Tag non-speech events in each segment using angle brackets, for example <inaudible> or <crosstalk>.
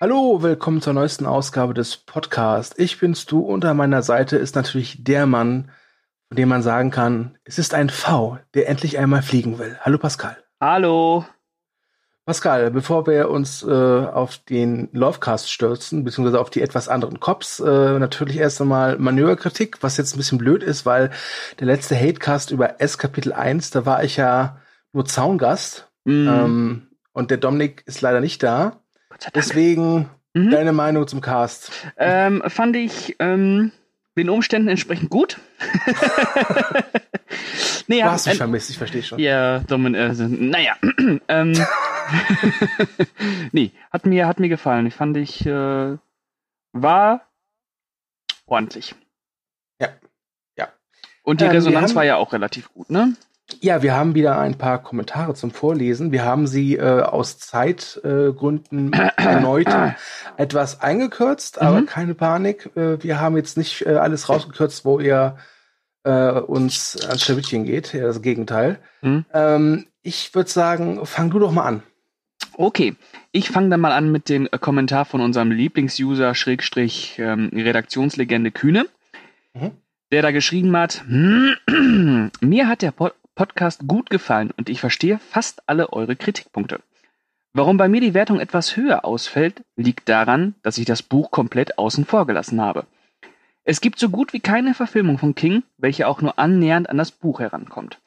Hallo, willkommen zur neuesten Ausgabe des Podcasts. Ich bin's du und an meiner Seite ist natürlich der Mann, von dem man sagen kann, es ist ein V, der endlich einmal fliegen will. Hallo Pascal. Hallo. Pascal, bevor wir uns äh, auf den Lovecast stürzen, beziehungsweise auf die etwas anderen Cops, äh, natürlich erst einmal Manöverkritik, was jetzt ein bisschen blöd ist, weil der letzte Hatecast über S Kapitel 1, da war ich ja nur Zaungast. Mm. Ähm, und der Dominik ist leider nicht da. Deswegen mhm. deine Meinung zum Cast. Ähm, fand ich ähm, den Umständen entsprechend gut. <laughs> nee, du hast mich vermisst, ich verstehe schon. Ja, Domin, äh, naja. <clears throat> ähm, <laughs> nee, hat mir, hat mir gefallen. Ich fand ich, äh, war ordentlich. Ja. Ja. Und die ähm, Resonanz haben, war ja auch relativ gut, ne? Ja, wir haben wieder ein paar Kommentare zum Vorlesen. Wir haben sie äh, aus Zeitgründen äh, <coughs> erneut <coughs> etwas eingekürzt, aber mhm. keine Panik. Äh, wir haben jetzt nicht äh, alles rausgekürzt, wo ihr äh, uns ans Schlawittchen geht. Ja, das Gegenteil. Mhm. Ähm, ich würde sagen, fang du doch mal an. Okay, ich fange dann mal an mit dem äh, Kommentar von unserem Lieblingsuser Schrägstrich ähm, Redaktionslegende Kühne, mhm. der da geschrieben hat, <clears throat> mir hat der Pod Podcast gut gefallen und ich verstehe fast alle eure Kritikpunkte. Warum bei mir die Wertung etwas höher ausfällt, liegt daran, dass ich das Buch komplett außen vor gelassen habe. Es gibt so gut wie keine Verfilmung von King, welche auch nur annähernd an das Buch herankommt.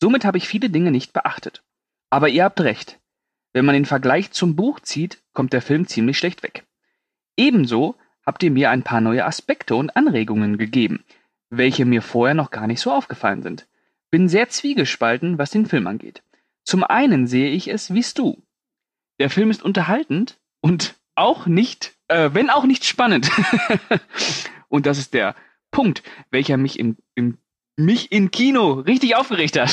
Somit habe ich viele Dinge nicht beachtet. Aber ihr habt recht. Wenn man den Vergleich zum Buch zieht, kommt der Film ziemlich schlecht weg. Ebenso habt ihr mir ein paar neue Aspekte und Anregungen gegeben, welche mir vorher noch gar nicht so aufgefallen sind. Bin sehr zwiegespalten, was den Film angeht. Zum einen sehe ich es wie du. Der Film ist unterhaltend und auch nicht, äh, wenn auch nicht spannend. <laughs> und das ist der Punkt, welcher mich im, im mich im Kino richtig aufgeregt hat.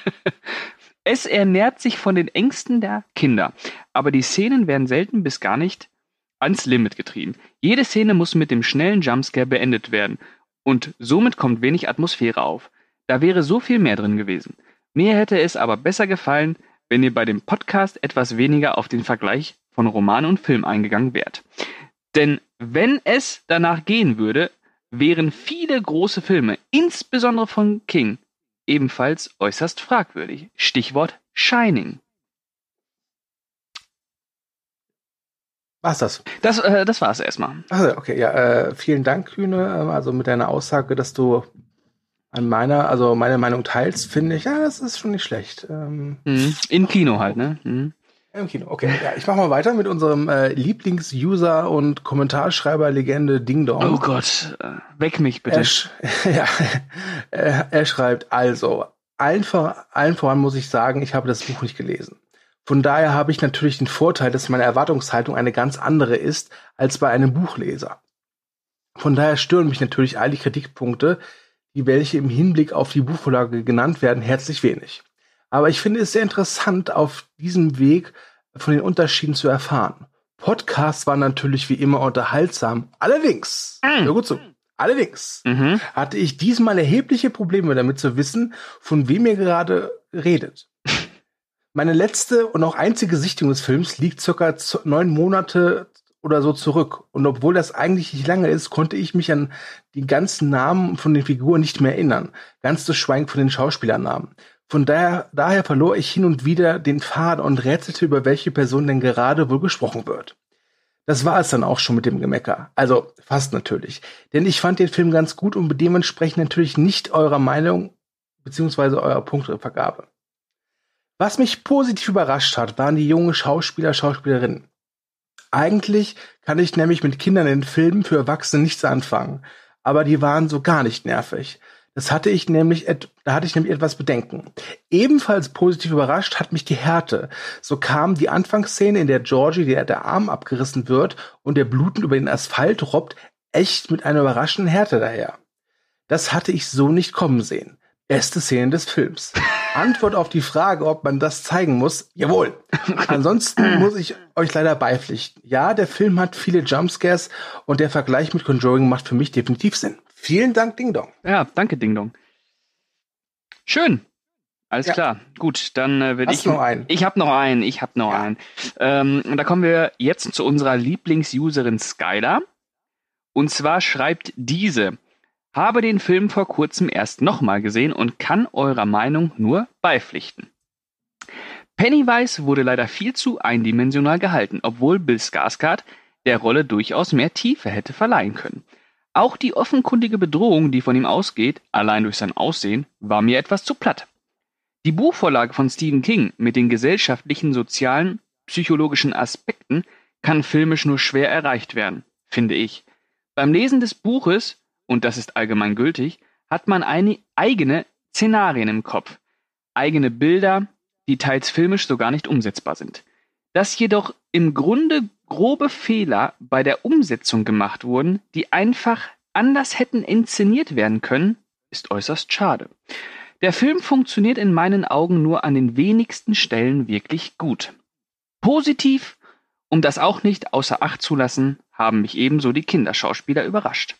<laughs> es ernährt sich von den Ängsten der Kinder, aber die Szenen werden selten bis gar nicht ans Limit getrieben. Jede Szene muss mit dem schnellen Jumpscare beendet werden und somit kommt wenig Atmosphäre auf. Da wäre so viel mehr drin gewesen. Mir hätte es aber besser gefallen, wenn ihr bei dem Podcast etwas weniger auf den Vergleich von Roman und Film eingegangen wärt. Denn wenn es danach gehen würde, wären viele große Filme, insbesondere von King, ebenfalls äußerst fragwürdig. Stichwort Shining. War's das? Das, äh, das war's erstmal. Also, okay, ja, äh, vielen Dank, Kühne. Ähm, also mit deiner Aussage, dass du an meiner, also meine Meinung teilst, finde ich, ja, das ist schon nicht schlecht. Ähm, mhm. Im Kino halt, ne? Mhm. Im Kino, okay. Ja, ich mache mal weiter mit unserem äh, Lieblings-User und Kommentarschreiber-Legende Ding Dong. Oh Gott, äh, weck mich bitte. Er, <laughs> ja, er, er schreibt also, allen, vor, allen voran muss ich sagen, ich habe das Buch nicht gelesen. Von daher habe ich natürlich den Vorteil, dass meine Erwartungshaltung eine ganz andere ist als bei einem Buchleser. Von daher stören mich natürlich all die Kritikpunkte, die welche im Hinblick auf die Buchvorlage genannt werden, herzlich wenig. Aber ich finde es sehr interessant, auf diesem Weg von den Unterschieden zu erfahren. Podcast war natürlich wie immer unterhaltsam. Allerdings, mhm. hör gut zu, allerdings mhm. hatte ich diesmal erhebliche Probleme damit zu wissen, von wem ihr gerade redet. <laughs> Meine letzte und auch einzige Sichtung des Films liegt circa neun Monate oder so zurück. Und obwohl das eigentlich nicht lange ist, konnte ich mich an die ganzen Namen von den Figuren nicht mehr erinnern. Ganz zu schweigen von den Schauspielernamen. Von daher, daher verlor ich hin und wieder den Faden und rätselte, über welche Person denn gerade wohl gesprochen wird. Das war es dann auch schon mit dem Gemecker. Also fast natürlich. Denn ich fand den Film ganz gut und dementsprechend natürlich nicht eurer Meinung beziehungsweise eurer Punktevergabe. Was mich positiv überrascht hat, waren die jungen Schauspieler, Schauspielerinnen. Eigentlich kann ich nämlich mit Kindern in Filmen für Erwachsene nichts anfangen. Aber die waren so gar nicht nervig. Das hatte ich nämlich, da hatte ich nämlich etwas Bedenken. Ebenfalls positiv überrascht hat mich die Härte. So kam die Anfangsszene, in der Georgie der, der Arm abgerissen wird und der blutend über den Asphalt robbt, echt mit einer überraschenden Härte daher. Das hatte ich so nicht kommen sehen. Beste Szene des Films. Antwort auf die Frage, ob man das zeigen muss, jawohl. <laughs> Ansonsten muss ich euch leider beipflichten. Ja, der Film hat viele Jumpscares und der Vergleich mit Conjuring macht für mich definitiv Sinn. Vielen Dank, Ding Dong. Ja, danke, Ding Dong. Schön. Alles ja. klar. Gut, dann äh, werde ich. noch einen? Ich habe noch einen. Ich habe noch ja. einen. Ähm, und da kommen wir jetzt zu unserer Lieblingsuserin Skylar. Und zwar schreibt diese: Habe den Film vor kurzem erst nochmal gesehen und kann eurer Meinung nur beipflichten. Pennywise wurde leider viel zu eindimensional gehalten, obwohl Bill Skarsgård der Rolle durchaus mehr Tiefe hätte verleihen können. Auch die offenkundige Bedrohung, die von ihm ausgeht, allein durch sein Aussehen, war mir etwas zu platt. Die Buchvorlage von Stephen King mit den gesellschaftlichen, sozialen, psychologischen Aspekten kann filmisch nur schwer erreicht werden, finde ich. Beim Lesen des Buches, und das ist allgemein gültig, hat man eine eigene Szenarien im Kopf, eigene Bilder, die teils filmisch so gar nicht umsetzbar sind. Dass jedoch im Grunde grobe Fehler bei der Umsetzung gemacht wurden, die einfach anders hätten inszeniert werden können, ist äußerst schade. Der Film funktioniert in meinen Augen nur an den wenigsten Stellen wirklich gut. Positiv, um das auch nicht außer Acht zu lassen, haben mich ebenso die Kinderschauspieler überrascht.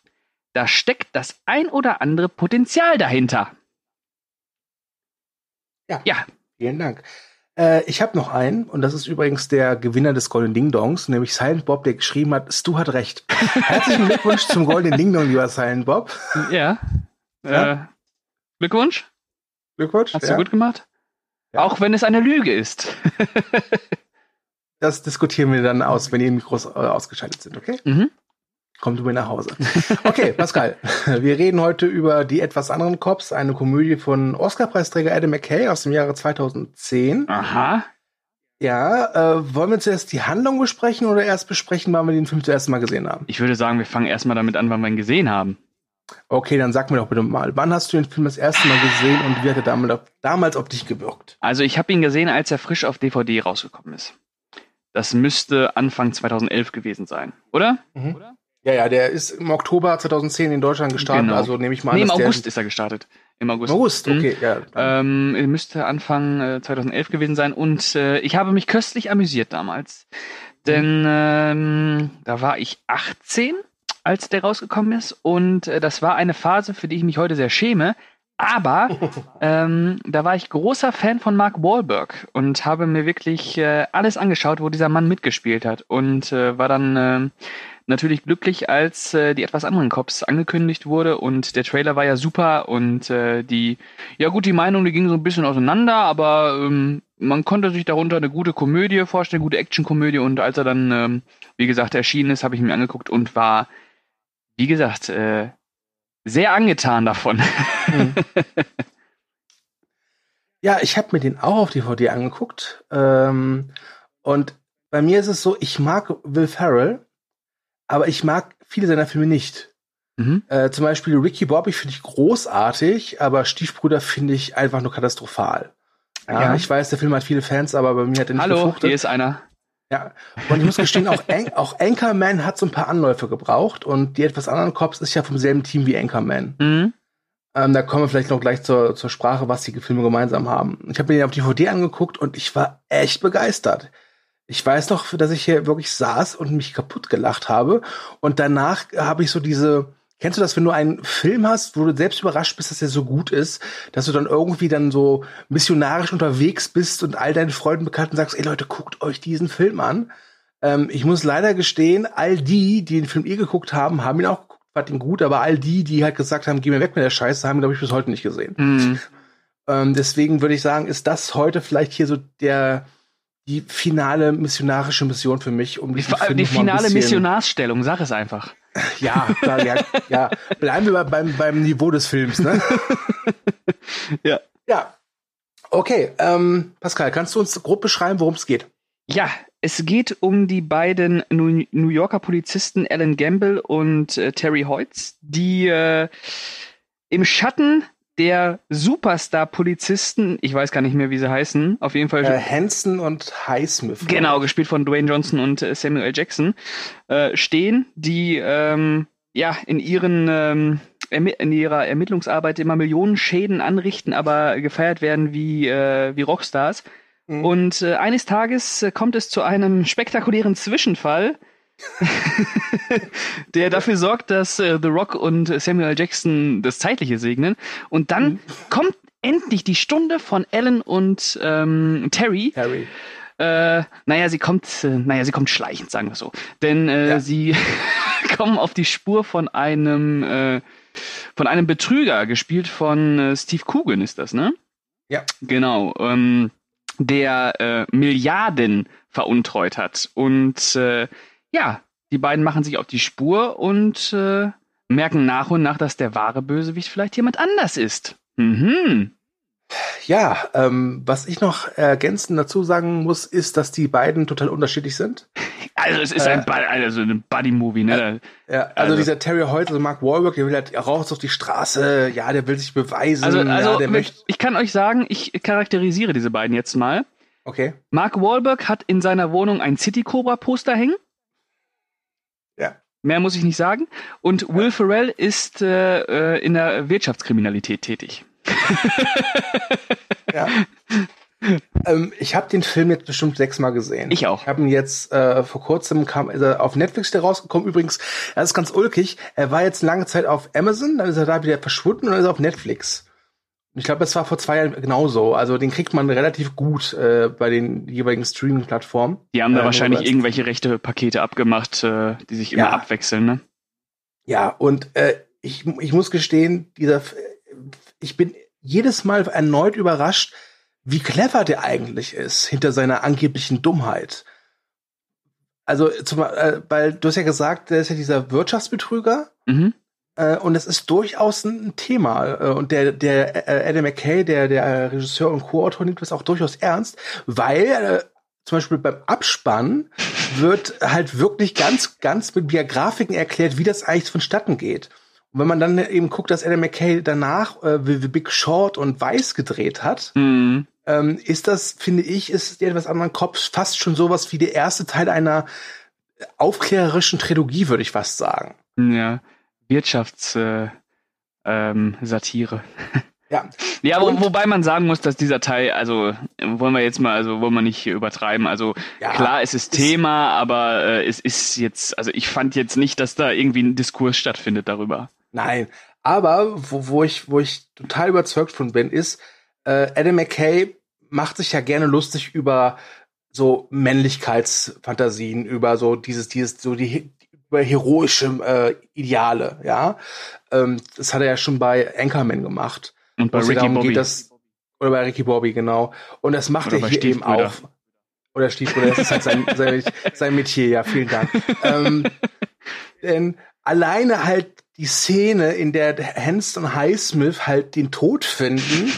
Da steckt das ein oder andere Potenzial dahinter. Ja. Ja. Vielen Dank. Äh, ich habe noch einen, und das ist übrigens der Gewinner des Golden Ding Dongs, nämlich Silent Bob, der geschrieben hat, Stu hat recht. <laughs> Herzlichen Glückwunsch zum Golden Ding Dong, lieber Silent Bob. Ja. ja. Äh, Glückwunsch. Glückwunsch. Hast ja. du gut gemacht? Ja. Auch wenn es eine Lüge ist. <laughs> das diskutieren wir dann aus, wenn die Mikros äh, ausgeschaltet sind, okay? Mhm. Kommt du mir nach Hause. Okay, <laughs> Pascal, wir reden heute über die etwas anderen Cops, eine Komödie von Oscar-Preisträger Adam McKay aus dem Jahre 2010. Aha. Ja, äh, wollen wir zuerst die Handlung besprechen oder erst besprechen, wann wir den Film zuerst mal gesehen haben? Ich würde sagen, wir fangen erstmal damit an, wann wir ihn gesehen haben. Okay, dann sag mir doch bitte mal, wann hast du den Film das erste Mal gesehen und wie hat er damals, damals auf dich gewirkt? Also ich habe ihn gesehen, als er frisch auf DVD rausgekommen ist. Das müsste Anfang 2011 gewesen sein, oder? Mhm. oder? Ja, ja, der ist im Oktober 2010 in Deutschland gestartet, genau. also nehme ich mal an. Nee, im August ist er gestartet. Im August. August, okay, mhm. ja. Ähm, müsste Anfang äh, 2011 gewesen sein und äh, ich habe mich köstlich amüsiert damals. Denn ähm, da war ich 18, als der rausgekommen ist und äh, das war eine Phase, für die ich mich heute sehr schäme. Aber <laughs> ähm, da war ich großer Fan von Mark Wahlberg und habe mir wirklich äh, alles angeschaut, wo dieser Mann mitgespielt hat und äh, war dann äh, natürlich glücklich, als äh, die etwas anderen Cops angekündigt wurde und der Trailer war ja super und äh, die, ja gut, die Meinung, die ging so ein bisschen auseinander, aber ähm, man konnte sich darunter eine gute Komödie vorstellen, gute Actionkomödie und als er dann, ähm, wie gesagt, erschienen ist, habe ich mir angeguckt und war, wie gesagt, äh, sehr angetan davon. Mhm. <laughs> ja, ich habe mir den auch auf DVD angeguckt ähm, und bei mir ist es so, ich mag Will Ferrell aber ich mag viele seiner Filme nicht. Mhm. Äh, zum Beispiel Ricky Bobby finde ich großartig, aber Stiefbrüder finde ich einfach nur katastrophal. Ja, ja, ich weiß, der Film hat viele Fans, aber bei mir hat er nicht Hallo, hier ist einer. Ja, und ich muss gestehen, auch, An <laughs> auch Anchorman hat so ein paar Anläufe gebraucht und die etwas anderen Cops ist ja vom selben Team wie Anchorman. Mhm. Ähm, da kommen wir vielleicht noch gleich zur, zur Sprache, was die Filme gemeinsam haben. Ich habe mir den auf DVD angeguckt und ich war echt begeistert. Ich weiß noch, dass ich hier wirklich saß und mich kaputt gelacht habe. Und danach habe ich so diese, kennst du das, wenn du einen Film hast, wo du selbst überrascht bist, dass er so gut ist, dass du dann irgendwie dann so missionarisch unterwegs bist und all deinen Freunden Bekannten sagst, ey Leute, guckt euch diesen Film an. Ähm, ich muss leider gestehen, all die, die den Film eh geguckt haben, haben ihn auch geguckt, fand ihn gut, aber all die, die halt gesagt haben, geh mir weg mit der Scheiße, haben ihn, glaube ich, bis heute nicht gesehen. Mhm. Ähm, deswegen würde ich sagen, ist das heute vielleicht hier so der, die finale missionarische Mission für mich, um die, die finale Missionarsstellung, sag es einfach. <laughs> Ja, klar, ja, ja. Bleiben wir beim, beim Niveau des Films, ne? <laughs> ja. Ja. Okay, ähm, Pascal, kannst du uns grob beschreiben, worum es geht? Ja, es geht um die beiden New Yorker Polizisten Alan Gamble und äh, Terry Hoyts, die äh, im Schatten der Superstar-Polizisten, ich weiß gar nicht mehr, wie sie heißen, auf jeden Fall. Äh, Hanson und Highsmith. Genau, gespielt von Dwayne Johnson und äh, Samuel L. Jackson, äh, stehen, die ähm, ja in ihren ähm, in ihrer Ermittlungsarbeit immer Millionen Schäden anrichten, aber gefeiert werden wie, äh, wie Rockstars. Mhm. Und äh, eines Tages äh, kommt es zu einem spektakulären Zwischenfall, <laughs> der dafür sorgt, dass äh, The Rock und Samuel Jackson das Zeitliche segnen. Und dann mhm. kommt endlich die Stunde von Ellen und ähm, Terry. Harry. Äh, naja, sie kommt, äh, naja, sie kommt schleichend, sagen wir so. Denn äh, Ja. sie <laughs> kommen auf die Spur von einem, äh, von einem Betrüger, gespielt von äh, Steve Coogan ist das, ne? Ja. Genau. Ähm, der äh, Milliarden veruntreut hat. Und äh, ja, die beiden machen sich auf die Spur und äh, merken nach und nach, dass der wahre Bösewicht vielleicht jemand anders ist. Mhm. Ja, ähm, was ich noch ergänzend dazu sagen muss, ist, dass die beiden total unterschiedlich sind. Also es ist Äh, ein, also ein Buddy-Movie, ne? Ja, also, Also- dieser Terry Hoyt, also Mark Wahlberg, der will halt raus auf die Straße, ja, der will sich beweisen, Also, also ja, möchte. ich kann euch sagen, ich charakterisiere diese beiden jetzt mal. Okay. Mark Wahlberg hat in seiner Wohnung ein City Cobra Poster hängen. Mehr muss ich nicht sagen. Und Will Ferrell ist äh, äh, in der Wirtschaftskriminalität tätig. <laughs> Ja. ähm, ich habe den Film jetzt bestimmt sechsmal gesehen. Ich auch. Ich habe ihn jetzt äh, vor kurzem kam ist er auf Netflix der rausgekommen. Übrigens, er ist ganz ulkig. Er war jetzt lange Zeit auf Amazon, dann ist er da wieder verschwunden und dann ist er auf Netflix. Ich glaube, das war vor zwei Jahren genauso. Also den kriegt man relativ gut äh, bei den jeweiligen Streaming-Plattformen. Die haben da Äh, wahrscheinlich irgendwelche rechte Pakete abgemacht, äh, die sich immer Ja. abwechseln, ne? Ja, und äh, ich, ich muss gestehen, dieser, F- ich bin jedes Mal erneut überrascht, wie clever der eigentlich ist hinter seiner angeblichen Dummheit. Also, zum, äh, weil du hast ja gesagt, der ist ja dieser Wirtschaftsbetrüger Mhm. Äh, und es ist durchaus ein Thema. Äh, und der, der äh, Adam McKay, der, der Regisseur und Co-Autor, nimmt das auch durchaus ernst, weil äh, zum Beispiel beim Abspann wird halt wirklich ganz, ganz mit via Grafiken erklärt, wie das eigentlich vonstatten geht. Und wenn man dann eben guckt, dass Adam McKay danach äh, wie, wie Big Short und Weiß gedreht hat, Mhm. ähm, ist das, finde ich, ist der etwas anderen Kopf fast schon sowas wie der erste Teil einer aufklärerischen Trilogie, würde ich fast sagen. Ja. Wirtschafts äh, ähm, Satire. <laughs> Ja. Ja, wo, wobei man sagen muss, dass dieser Teil, also wollen wir jetzt mal, also wollen wir nicht übertreiben. Also Ja, klar, es ist ist- Thema, aber äh, es ist jetzt, also ich fand jetzt nicht, dass da irgendwie ein Diskurs stattfindet darüber. Nein, aber wo, wo ich wo ich total überzeugt von bin, ist äh, Adam McKay macht sich ja gerne lustig über so Männlichkeitsfantasien, über so dieses dieses so die über heroische äh, Ideale, ja. Ähm, das hat er ja schon bei Anchorman gemacht. Und bei Ricky Bobby. geht, dass oder bei Ricky Bobby genau. Und das macht Oder er hier eben auch. Oder Stiefbrüder, das ist halt sein, <laughs> sein, sein Metier, ja, vielen Dank. ähm, denn alleine halt die Szene, in der Hanson und Highsmith halt den Tod finden,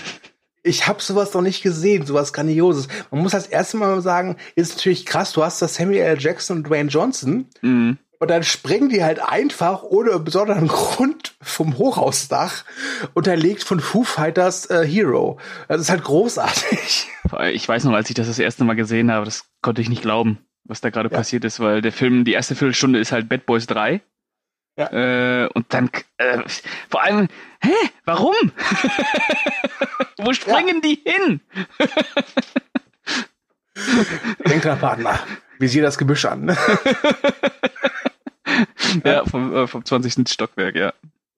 ich habe sowas noch nicht gesehen, sowas Grandioses. Man muss das erste Mal sagen, ist natürlich krass, du hast das Samuel L. Jackson und Dwayne Johnson Mhm. Und dann springen die halt einfach ohne besonderen Grund vom Hochhausdach, unterlegt von Foo Fighters äh, Hero. Das ist halt großartig. Ich weiß noch, als ich das das erste Mal gesehen habe, das konnte ich nicht glauben, was da gerade Ja. passiert ist, weil der Film, die erste Viertelstunde ist halt Bad Boys 3. Ja. Äh, und dann, äh, vor allem, hä, warum? <laughs> Wo springen die hin? Denkt dran, Partner. Visier das Gebüsch an. <laughs> Ja, vom, äh, vom 20. Stockwerk, ja.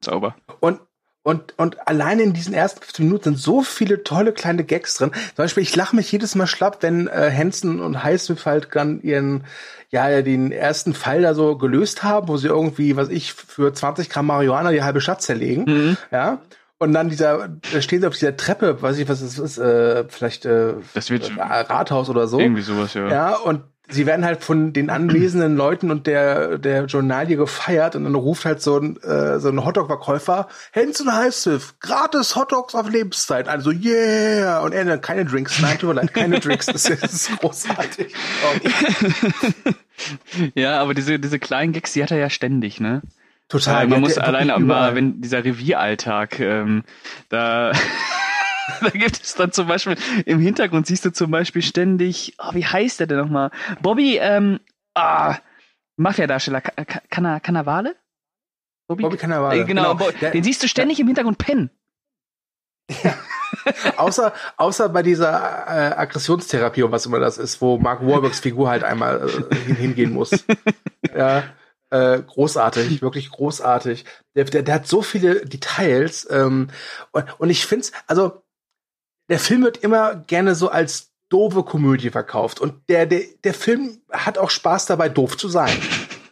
Sauber. Und, und, und alleine in diesen ersten 15 Minuten sind so viele tolle kleine Gags drin. Zum Beispiel, ich lache mich jedes Mal schlapp, wenn äh, Hansen und Highsmith halt dann ihren, ja, den ersten Fall da so gelöst haben, wo sie irgendwie, was ich, für 20 Gramm Marihuana die halbe Stadt zerlegen. Mhm. Ja. Und dann dieser, da stehen sie auf dieser Treppe, weiß ich, was es ist, äh, vielleicht äh, Das wird äh, Rathaus oder so. irgendwie sowas, ja. Ja, und sie werden halt von den anwesenden Leuten und der, der Journalie gefeiert und dann ruft halt so ein, äh, so ein Hotdog-Verkäufer, Henson Highsmith, gratis Hotdogs auf Lebenszeit. Also, yeah! Und er dann keine Drinks. Nein, tut mir leid, keine Drinks. Das ist, das ist großartig. <laughs> Ja, aber diese, diese kleinen Gags, die hat er ja ständig, ne? total. Äh, man muss alleine mal, wenn dieser Revieralltag, ähm, da, <laughs> <laughs> da gibt es dann zum Beispiel, im Hintergrund siehst du zum Beispiel ständig, oh, wie heißt der denn nochmal? Bobby, ähm, ah, Mafia-Darsteller, Ka- Ka- Canna- Cannavale? Bobby Cannavale. Äh, genau, Bo- Der- den siehst du ständig im Hintergrund pennen. <laughs> außer, außer bei dieser äh, Aggressionstherapie und was immer das ist, wo Mark Wahlbergs Figur halt einmal äh, hin, hingehen muss. <laughs> ja, äh, großartig, wirklich großartig. Der, der, der hat so viele Details ähm, und, und ich find's, also der Film wird immer gerne so als doofe Komödie verkauft. Und der, der, der Film hat auch Spaß dabei, doof zu sein.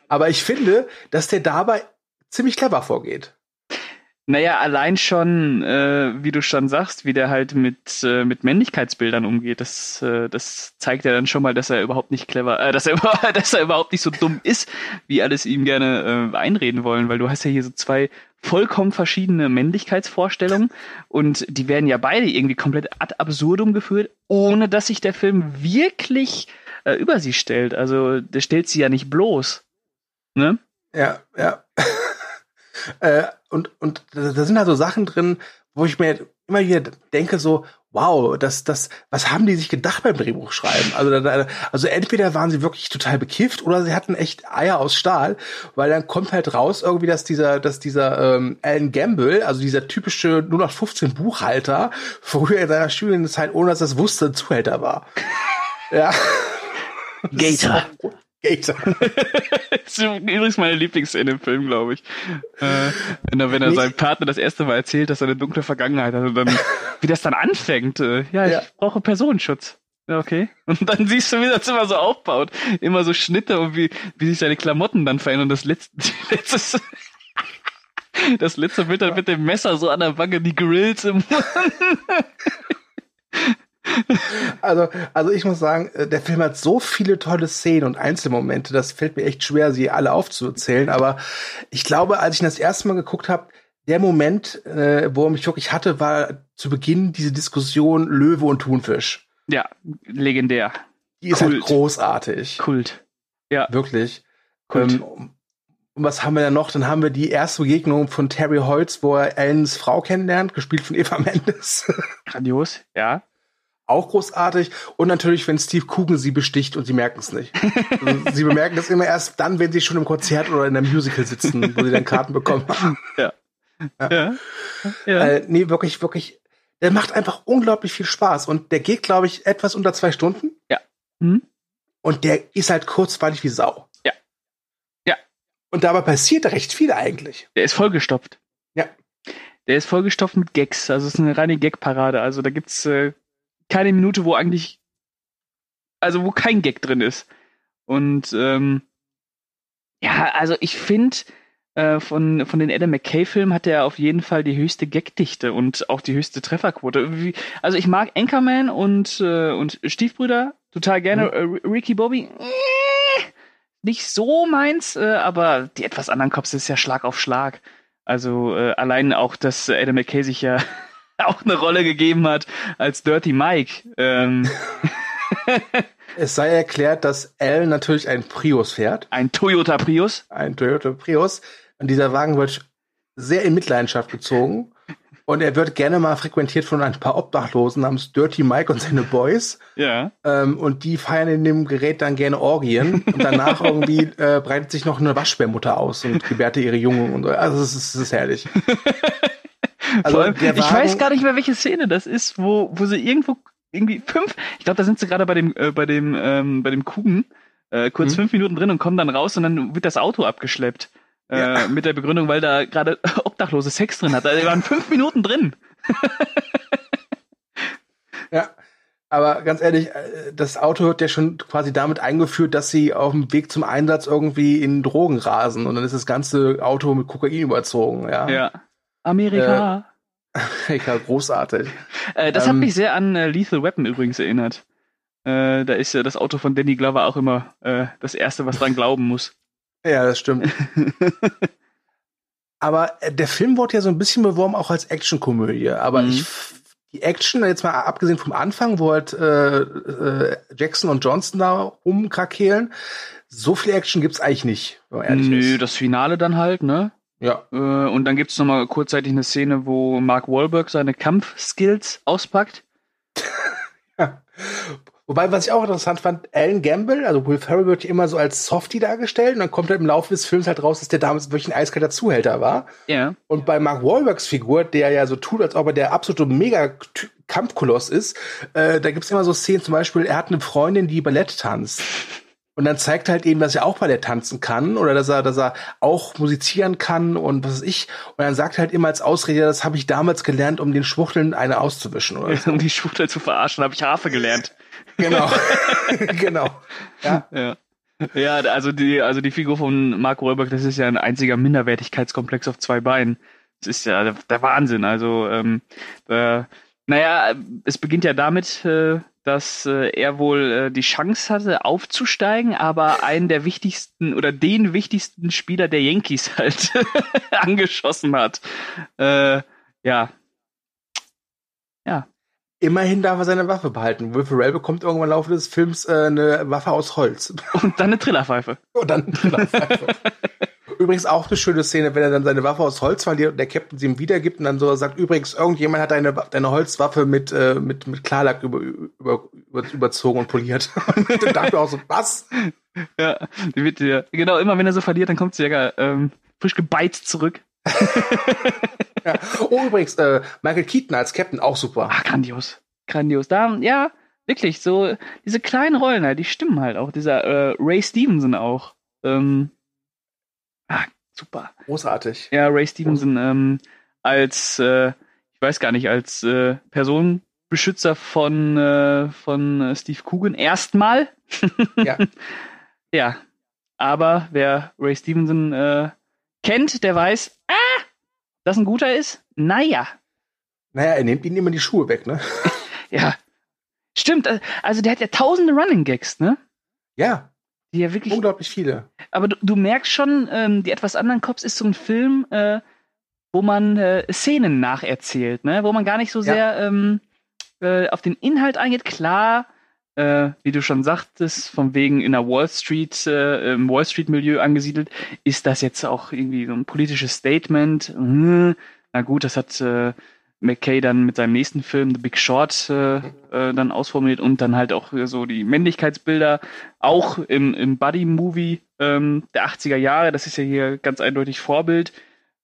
Aber ich finde, dass der dabei ziemlich clever vorgeht. Naja, allein schon, äh, wie du schon sagst, wie der halt mit, äh, mit Männlichkeitsbildern umgeht, das, äh, das zeigt ja dann schon mal, dass er überhaupt nicht clever, äh, dass er, <laughs> dass er überhaupt nicht so dumm ist, wie alles ihm gerne äh, einreden wollen, weil du hast ja hier so zwei vollkommen verschiedene Männlichkeitsvorstellungen und die werden ja beide irgendwie komplett ad absurdum geführt, ohne dass sich der Film wirklich äh, über sie stellt. Also der stellt sie ja nicht bloß. Ne? Ja, ja. Äh, und, und da sind halt so Sachen drin, wo ich mir immer wieder denke, so, wow, das, das, was haben die sich gedacht beim Drehbuchschreiben? Also, da, also entweder waren sie wirklich total bekifft oder sie hatten echt Eier aus Stahl, weil dann kommt halt raus irgendwie, dass dieser, dass dieser ähm, Alan Gamble, also dieser typische 0815 Buchhalter, früher in seiner Studienzeit, ohne dass er es wusste, ein Zuhälter war. ja. Gator. Gator. <laughs> das ist übrigens meine Lieblingsszene im Film, glaube ich. Äh, wenn er, wenn er seinem Partner das erste Mal erzählt, dass er eine dunkle Vergangenheit hat und dann, <laughs> wie das dann anfängt. Äh, ja, ich ja. brauche Personenschutz. Ja, okay. Und dann siehst du, wie das immer so aufbaut. Immer so Schnitte und wie, wie sich seine Klamotten dann verändern. Das <laughs> letzte, letztes, das letzte Bild dann mit dem Messer so an der Wange, die Grills im Mund. Also, also ich muss sagen, äh, der Film hat so viele tolle Szenen und Einzelmomente, das fällt mir echt schwer, sie alle aufzuzählen. Aber ich glaube, als ich das erste Mal geguckt habe, der Moment, äh, wo er mich wirklich hatte, war zu Beginn diese Diskussion Löwe und Thunfisch. Ja, legendär. Die ist halt Kult. halt großartig. Kult. Ja. Wirklich. Kult. Ähm, und was haben wir dann noch? Dann haben wir die erste Begegnung von Terry Holtz, wo er Allens Frau kennenlernt, gespielt von Eva Mendes. <laughs> Grandios, ja auch großartig. Und natürlich, wenn Steve Coogan sie besticht und sie merken es nicht. Also, sie bemerken das immer erst dann, wenn sie schon im Konzert oder in einem Musical sitzen, wo sie dann Karten bekommen haben. <laughs> Ja. Ja. ja. ja. Äh, nee, wirklich, wirklich. Der macht einfach unglaublich viel Spaß. Und der geht, glaube ich, etwas unter zwei Stunden. Ja. Mhm. Und der ist halt kurzweilig wie Sau. Ja. Ja. Und dabei passiert recht viel eigentlich. Der ist vollgestopft. Ja. Der ist vollgestopft mit Gags. Also es ist eine reine Gag-Parade. Also da gibt's äh, keine Minute, wo eigentlich, also wo kein Gag drin ist. Und ähm, ja, also ich finde, äh, von, von den Adam McKay-Filmen hat er auf jeden Fall die höchste Gagdichte und auch die höchste Trefferquote. Also ich mag Anchorman und, äh, und Stiefbrüder total gerne. Mhm. Äh, Ricky Bobby, äh, nicht so meins, äh, aber die etwas anderen Cops ist ja Schlag auf Schlag. Also allein auch, dass Adam McKay sich ja <laughs> auch eine Rolle gegeben hat als Dirty Mike. Ähm. <laughs> es sei erklärt, dass Al natürlich ein Prius fährt. Ein Toyota Prius. Ein Toyota Prius. Und dieser Wagen wird sehr in Mitleidenschaft gezogen. Und er wird gerne mal frequentiert von ein paar Obdachlosen namens Dirty Mike und seine Boys. Ja. Ähm, und die feiern in dem Gerät dann gerne Orgien. Und danach <laughs> irgendwie äh, breitet sich noch eine Waschbärmutter aus und gebärte ihre Jungen. Und so. Also es ist, es ist herrlich. Also allem, ich weiß gar nicht mehr, welche Szene das ist, wo, wo sie irgendwo irgendwie fünf, ich glaube, da sind sie gerade bei dem, äh, bei dem, ähm, bei dem Kuchen, äh, kurz mhm. fünf Minuten drin und kommen dann raus und dann wird das Auto abgeschleppt. Äh, ja. Mit der Begründung, weil da gerade <laughs> obdachlose Sex drin hat. Also, die waren fünf Minuten drin. ja. Aber ganz ehrlich, äh, das Auto wird ja schon quasi damit eingeführt, dass sie auf dem Weg zum Einsatz irgendwie in Drogen rasen und dann ist das ganze Auto mit Kokain überzogen, ja. Ja. Amerika. Äh, <laughs> Amerika, großartig. Äh, das ähm, hat mich sehr an äh, Lethal Weapon übrigens erinnert. Äh, da ist ja das Auto von Danny Glover auch immer äh, das Erste, was dran glauben muss. <laughs> Ja, das stimmt. <laughs> aber äh, der Film wurde ja so ein bisschen beworben auch als Actionkomödie. Aber mhm. ich die Action, jetzt mal abgesehen vom Anfang, wo halt äh, äh, Jackson und Johnson da rumkrakehlen, so viel Action gibt's eigentlich nicht. Nö, ist. das Finale dann halt, ne? Ja. Äh, und dann gibt es nochmal kurzzeitig eine Szene, wo Mark Wahlberg seine Kampfskills auspackt. ja. <laughs> Wobei, was ich auch interessant fand, Alan Gamble, also Will Ferrell wird immer so als Softie dargestellt und dann kommt er im Laufe des Films halt raus, dass der damals wirklich ein eiskalter Zuhälter war. Ja. Und bei Mark Wahlbergs Figur, der ja so tut, als ob er der absolute Mega-Kampfkoloss ist, äh, da gibt's immer so Szenen, zum Beispiel, er hat eine Freundin, die Ballett tanzt. Und dann zeigt halt eben, dass er auch Ballett tanzen kann oder dass er, dass er auch musizieren kann und was weiß ich. Und dann sagt er halt immer als Ausrede, das habe ich damals gelernt, um den Schwuchteln eine auszuwischen. Oder so. <laughs> um die Schwuchtel zu verarschen, habe ich Harfe gelernt. Genau. <laughs> <laughs> genau. Ja. ja. Ja, also die, also die Figur von Marco Röberg, das ist ja ein einziger Minderwertigkeitskomplex auf zwei Beinen. Das ist ja der, der Wahnsinn. Also, ähm, äh, naja, es beginnt ja damit, äh, dass äh, er wohl äh, die Chance hatte, aufzusteigen, aber einen der wichtigsten oder den wichtigsten Spieler der Yankees <laughs> halt <laughs> angeschossen hat. Äh, ja. Ja. Immerhin darf er seine Waffe behalten. Will Ferrell bekommt irgendwann im Laufe des Films äh, eine Waffe aus Holz. Und dann eine Trillerpfeife. <laughs> Und dann eine Trillerpfeife. Übrigens auch eine schöne Szene, wenn er dann seine Waffe aus Holz verliert und der Captain sie ihm wiedergibt und dann so sagt, übrigens, irgendjemand hat deine, deine Holzwaffe mit, äh, mit, mit Klarlack über, über, über, überzogen und poliert. <laughs> und dann dachte auch so, was? Ja, die wird ja, genau, immer wenn er so verliert, dann kommt sie ja ähm, frisch gebeizt zurück. <laughs> ja. Oh, übrigens, äh, Michael Keaton als Captain auch super. Ah, grandios. Grandios. Da, ja, wirklich, so, diese kleinen Rollen halt, die stimmen halt auch. Dieser äh, Ray Stevenson auch. Ähm, super. Großartig. Ja, Ray Stevenson ähm, als, äh, ich weiß gar nicht, als äh, Personenbeschützer von, äh, von äh, Steve Coogan erstmal. ja. <laughs> ja. Aber wer Ray Stevenson äh, kennt, der weiß, ah, dass ein guter ist? Naja. Naja, er nimmt ihnen immer die Schuhe weg, ne? <laughs> ja. Stimmt, äh, also der hat ja tausende Running Gags, ne? Ja. Die ja wirklich. Unglaublich viele. Aber du, du merkst schon, ähm, die etwas anderen Cops ist so ein Film, äh, wo man äh, Szenen nacherzählt, ne? Wo man gar nicht so sehr ja. ähm, äh, auf den Inhalt eingeht. Klar, äh, wie du schon sagtest, von wegen in der Wall Street, äh, im Wall Street Milieu angesiedelt, ist das jetzt auch irgendwie so ein politisches Statement. Hm, na gut, das hat äh, McKay dann mit seinem nächsten Film The Big Short äh, äh, dann ausformuliert und dann halt auch so die Männlichkeitsbilder, auch im, im Buddy-Movie ähm, der 80er Jahre, das ist ja hier ganz eindeutig Vorbild.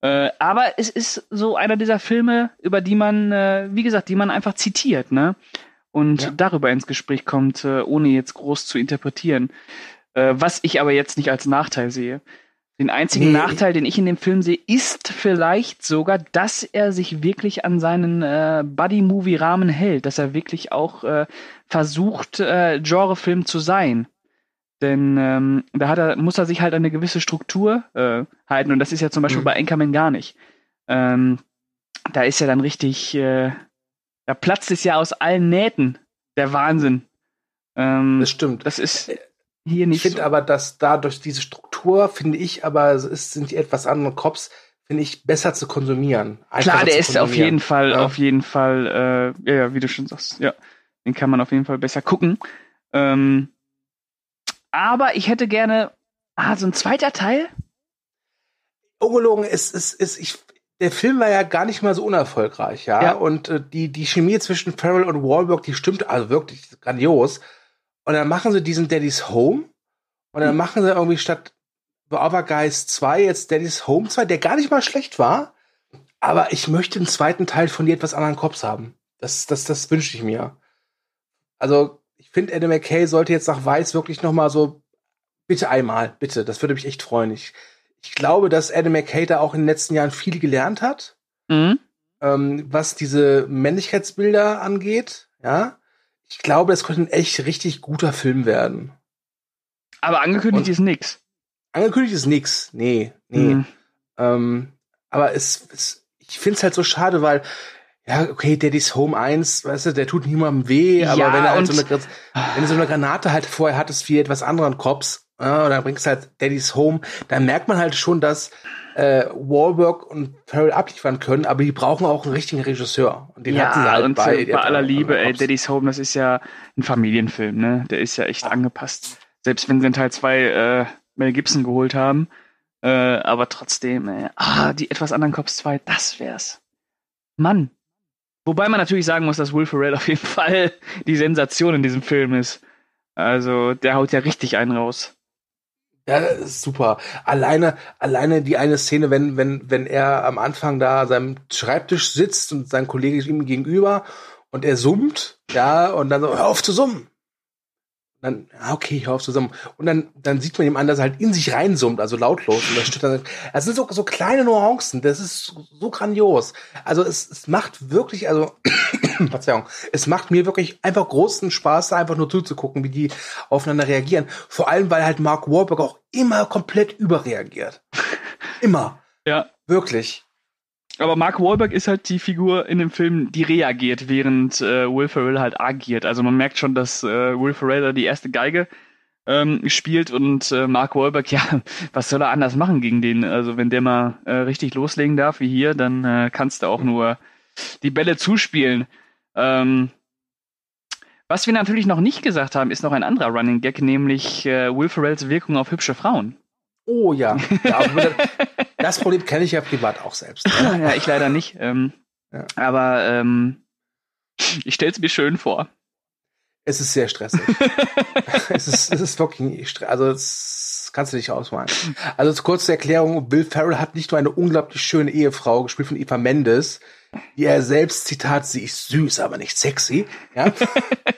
Äh, aber es ist so einer dieser Filme, über die man, äh, wie gesagt, die man einfach zitiert, ne? Und ja. darüber ins Gespräch kommt, äh, ohne jetzt groß zu interpretieren. Äh, was ich aber jetzt nicht als Nachteil sehe. Den einzigen nee. Nachteil, den ich in dem Film sehe, ist vielleicht sogar, dass er sich wirklich an seinen äh, Buddy-Movie-Rahmen hält, dass er wirklich auch äh, versucht, äh, Genrefilm zu sein. Denn ähm, da hat er, muss er sich halt eine gewisse Struktur äh, halten und das ist ja zum Beispiel mhm. bei Anchorman gar nicht. Ähm, da ist ja dann richtig, äh, da platzt es ja aus allen Nähten. Der Wahnsinn. Ähm, das stimmt. Das ist hier nicht. Ich finde so. aber, dass dadurch diese Struktur, finde ich, aber es sind die etwas anderen Cops, finde ich, besser zu konsumieren. Klar, der ist auf jeden Fall, ja. auf jeden Fall, äh, ja, wie du schon sagst, ja, den kann man auf jeden Fall besser gucken. Ähm, aber ich hätte gerne, ah, so ein zweiter Teil. Ungelogen, es ist, ist, ich, der Film war ja gar nicht mal so unerfolgreich, ja. ja. Und äh, die, die Chemie zwischen Farrell und Wahlberg, die stimmt also wirklich grandios. Und dann machen sie diesen Daddy's Home. Und dann mhm. machen sie irgendwie statt Guys 2 jetzt Daddy's Home 2, der gar nicht mal schlecht war. Aber ich möchte einen zweiten Teil von die etwas anderen Cops haben. Das, das, das wünsche ich mir. Also, ich finde, Adam McKay sollte jetzt nach Weiß wirklich noch mal so, bitte einmal, bitte. Das würde mich echt freuen. Ich, ich glaube, dass Adam McKay da auch in den letzten Jahren viel gelernt hat. Mhm. Ähm, was diese Männlichkeitsbilder angeht, ja. Ich glaube, es könnte ein echt richtig guter Film werden. Aber angekündigt Und ist nix. Angekündigt ist nix. Nee, nee. Mhm. Ähm, aber es, es ich finde es halt so schade, weil, ja, okay, Daddy's Home 1, weißt du, der tut niemandem weh, aber ja, wenn er halt so eine, wenn du so eine Granate halt vorher hattest wie etwas anderen Cops, ja, und dann bringst du halt Daddy's Home, dann merkt man halt schon, dass äh, Wahlberg und Farrell abliefern können, aber die brauchen auch einen richtigen Regisseur. Und den ja, hatten sie halt und bei, bei aller Liebe, ey, Daddy's Home, das ist ja ein Familienfilm, ne? Der ist ja echt ja. angepasst. Selbst wenn sie in Teil 2 äh, Mel Gibson geholt haben, äh, aber trotzdem, ey, ah, die etwas anderen Cops 2, das wär's. Mann. Wobei man natürlich sagen muss, dass Will Ferrell auf jeden <laughs> Fall die Sensation in diesem Film ist. Also, der haut ja richtig einen raus. Ja, super. Alleine, alleine die eine Szene, wenn, wenn, wenn er am Anfang da seinem Schreibtisch sitzt und sein Kollege ihm gegenüber und er summt, ja, und dann so, hör auf zu summen. Dann, okay, ich hör auf zusammen. Und dann, dann sieht man ihm an, dass er halt in sich reinsummt, also lautlos. Und das steht dann, es sind so, so kleine Nuancen, das ist so, so grandios. Also es, es macht wirklich, also, <coughs> Verzeihung, es macht mir wirklich einfach großen Spaß, da einfach nur zuzugucken, wie die aufeinander reagieren. Vor allem, weil halt Mark Wahlberg auch immer komplett überreagiert. <laughs> immer. Ja. Wirklich. Aber Mark Wahlberg ist halt die Figur in dem Film, die reagiert, während äh, Will Ferrell halt agiert. Also man merkt schon, dass äh, Will Ferrell da die erste Geige ähm, spielt und äh, Mark Wahlberg, <laughs> ja, was soll er anders machen gegen den? Also wenn der mal äh, richtig loslegen darf wie hier, dann äh, kannst du auch nur die Bälle zuspielen. Ähm, was wir natürlich noch nicht gesagt haben, ist noch ein anderer Running Gag, nämlich äh, Will Ferrells Wirkung auf hübsche Frauen. Oh ja. ja <laughs> das Problem kenne ich ja privat auch selbst. <laughs> ja, ich leider nicht. Ähm, ja. Aber ähm, ich stelle es mir schön vor. Es ist sehr stressig. <laughs> es, ist, es ist wirklich stressig. Also das kannst du nicht ausmalen. Also zur kurzen Erklärung, Bill Farrell hat nicht nur eine unglaublich schöne Ehefrau, gespielt von Eva Mendes, die er selbst, Zitat, sie ist süß, aber nicht sexy. Ja?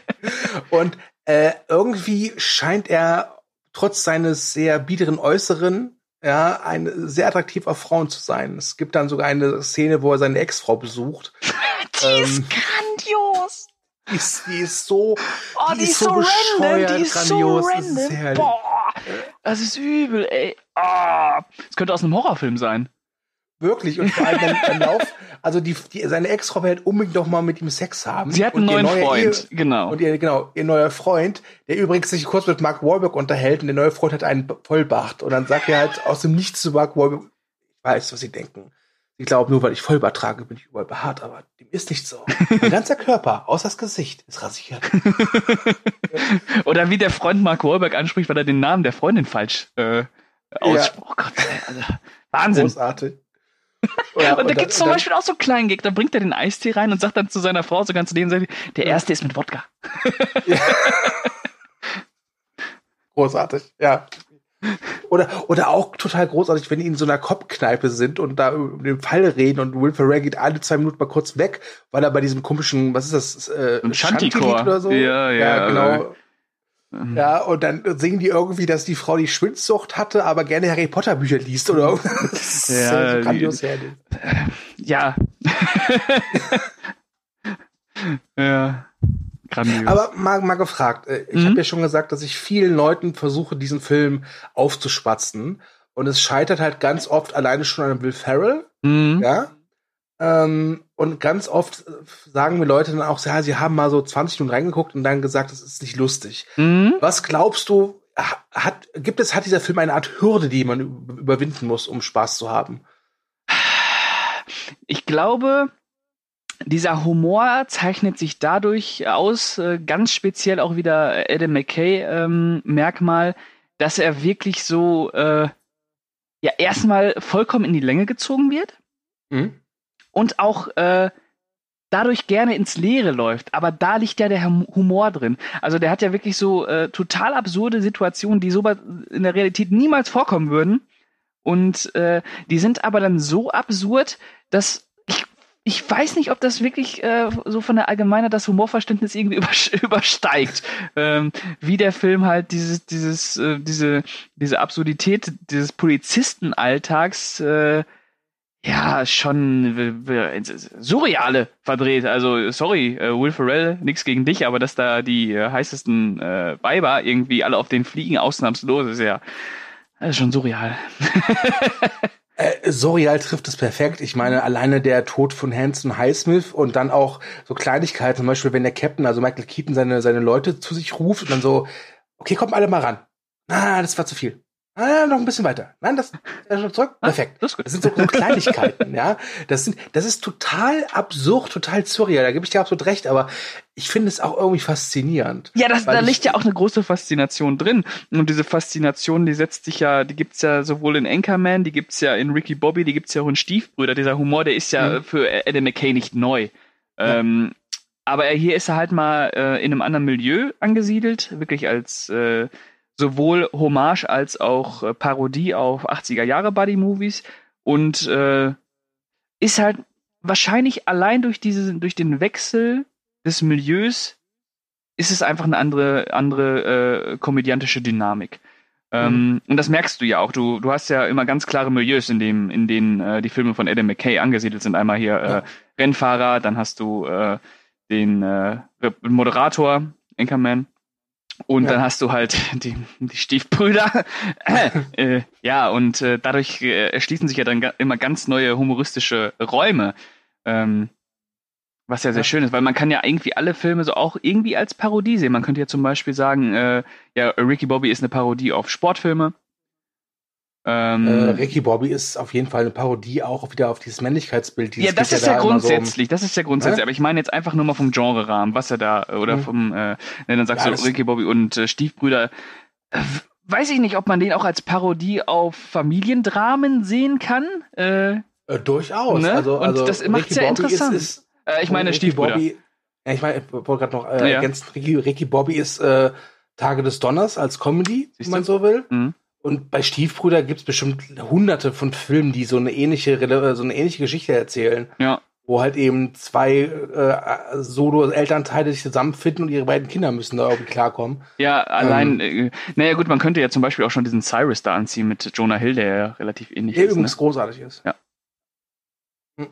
<laughs> Und äh, irgendwie scheint er trotz seines sehr biederen Äußeren ja, ein sehr attraktiv auf Frauen zu sein. Es gibt dann sogar eine Szene, wo er seine Ex-Frau besucht. <laughs> die ähm, ist grandios. Die ist, die ist so, oh, die, die ist so, so random, die ist grandios. so random. Ist Boah, das ist übel, ey. Oh, das könnte aus einem Horrorfilm sein. Wirklich. Und vor allem beim, beim <laughs> Lauf, also die, die, seine Ex-Frau will unbedingt noch mal mit ihm Sex haben. Sie hat einen neuen Freund, Ehe, genau. Und ihr, genau, ihr neuer Freund, der übrigens sich kurz mit Mark Wahlberg unterhält und der neue Freund hat einen Vollbart. Und dann sagt er halt aus dem Nichts zu Mark Wahlberg, ich weiß, was sie denken. Ich glaube, nur weil ich Vollbart trage, bin ich überall behaart, aber dem ist nicht so. Mein <laughs> ganzer Körper, außer das Gesicht, ist rasiert. <laughs> Oder wie der Freund Mark Wahlberg anspricht, weil er den Namen der Freundin falsch äh, ausspricht. Ja. Oh Gott, also, Wahnsinn. Großartig. Ja, und da gibt es zum Beispiel auch so einen kleinen Gag, da bringt er den Eistee rein und sagt dann zu seiner Frau so ganz nebensächlich, der erste ist mit Wodka. Ja. <laughs> Großartig, ja. Oder, oder auch total großartig, wenn die in so einer Kopfkneipe sind und da über den Fall reden und Will Ferrell geht alle zwei Minuten mal kurz weg, weil er bei diesem komischen, was ist das, äh, Ein Shanty oder so? Ja, ja, ja genau. Mhm. Ja, und dann singen die irgendwie, dass die Frau die Schwindsucht hatte, aber gerne Harry Potter Bücher liest oder irgendwas. <laughs> Ja, so grandios die, ja. <laughs> ja. Grandios. Aber mal, mal gefragt, äh, ich mhm. habe ja schon gesagt, dass ich vielen Leuten versuche, diesen Film aufzuspatzen. Und es scheitert halt ganz oft alleine schon an Will Ferrell. Mhm. Ja. Ähm, und ganz oft äh, sagen mir Leute dann auch, ja, sie haben mal so 20 Minuten reingeguckt und dann gesagt, das ist nicht lustig. Mhm. Was glaubst du, hat, gibt es, hat dieser Film eine Art Hürde, die man überwinden muss, um Spaß zu haben? Ich glaube, dieser Humor zeichnet sich dadurch aus, äh, ganz speziell auch wieder Adam McKay ähm, Merkmal, dass er wirklich so äh, ja erstmal vollkommen in die Länge gezogen wird. Mhm und auch äh, dadurch gerne ins Leere läuft. Aber da liegt ja der Humor drin. Also der hat ja wirklich so äh, total absurde Situationen, die so in der Realität niemals vorkommen würden. Und äh, die sind aber dann so absurd, dass ich, ich weiß nicht, ob das wirklich äh, so von der Allgemeinheit das Humorverständnis irgendwie <laughs> übersteigt. Ähm, wie der Film halt dieses, dieses, äh, diese, diese Absurdität dieses Polizistenalltags äh, ja, schon surreale verdreht. Also, sorry, äh, Will Ferrell, nix gegen dich, aber dass da die äh, heißesten äh, Weiber irgendwie alle auf den Fliegen ausnahmslos ist ja das ist schon surreal. <laughs> äh, surreal trifft es perfekt. Ich meine, alleine der Tod von Hanson Highsmith und dann auch so Kleinigkeiten, zum Beispiel, wenn der Captain, also Michael Keaton, seine, seine Leute zu sich ruft und dann so, okay, kommt alle mal ran. Ah, das war zu viel. Ah, noch ein bisschen weiter. Nein, das ist schon zurück. Ah, Perfekt. Das, sind so, so Kleinigkeiten, ja. Das sind, das ist total absurd, total surreal. Da gebe ich dir absolut recht, aber ich finde es auch irgendwie faszinierend. Ja, das, da liegt ja auch eine große Faszination drin. Und diese Faszination, die setzt sich ja, die gibt's ja sowohl in Anchorman, die gibt's ja in Ricky Bobby, die gibt's ja auch in Stiefbrüder. Dieser Humor, der ist ja mhm. für Adam McKay nicht neu. Ja. Ähm, aber hier ist er halt mal äh, in einem anderen Milieu angesiedelt, wirklich als äh, sowohl Hommage als auch äh, Parodie auf 80er Jahre Buddy Movies und äh, ist halt wahrscheinlich allein durch diese durch den Wechsel des Milieus ist es einfach eine andere, andere äh, komödiantische Dynamik. Ähm, mhm. Und das merkst du ja auch. Du, du hast ja immer ganz klare Milieus, in, dem, in denen äh, die Filme von Adam McKay angesiedelt sind. Einmal hier äh, Rennfahrer, dann hast du äh, den äh, Moderator, Anchorman. Und ja. dann hast du halt <laughs> die, die Stiefbrüder. <laughs> äh, ja, und äh, dadurch äh, erschließen sich ja dann ga immer ganz neue humoristische Räume. Ähm, was ja sehr ja. schön ist, weil man kann ja irgendwie alle Filme so auch irgendwie als Parodie sehen. Man könnte ja zum Beispiel sagen, äh, ja, Ricky Bobby ist eine Parodie auf Sportfilme. Ähm, äh, Ricky Bobby ist auf jeden Fall eine Parodie auch wieder auf dieses Männlichkeitsbild. Dieses ja, das ist ja, ja grundsätzlich, so um, das ist ja grundsätzlich, äh? aber ich meine jetzt einfach nur mal vom Genre-Rahmen, was er da, oder mhm. vom, äh, dann sagst ja, du Ricky Bobby und äh, Stiefbrüder. Äh, weiß ich nicht, ob man den auch als Parodie auf Familiendramen sehen kann. Äh, äh durchaus. Ne? Also, und also das macht es ja interessant. Ist, ist, äh, ich meine Stiefbrüder. Bobby, ja, ich meine, ich wollte gerade noch äh, ja. ergänzen, Ricky, Ricky Bobby ist äh, Tage des Donners als Comedy, Siehst wenn man so will. Mhm. Und bei Stiefbrüder gibt es bestimmt hunderte von Filmen, die so eine ähnliche, so eine ähnliche Geschichte erzählen. Ja. Wo halt eben zwei äh, Solo-Elternteile sich zusammenfinden und ihre beiden Kinder müssen da irgendwie klarkommen. Ja, allein, ähm, äh, naja gut, man könnte ja zum Beispiel auch schon diesen Cyrus da anziehen mit Jonah Hill, der ja relativ ähnlich der ist. Der übrigens ne? großartig ist. Ja. Hm.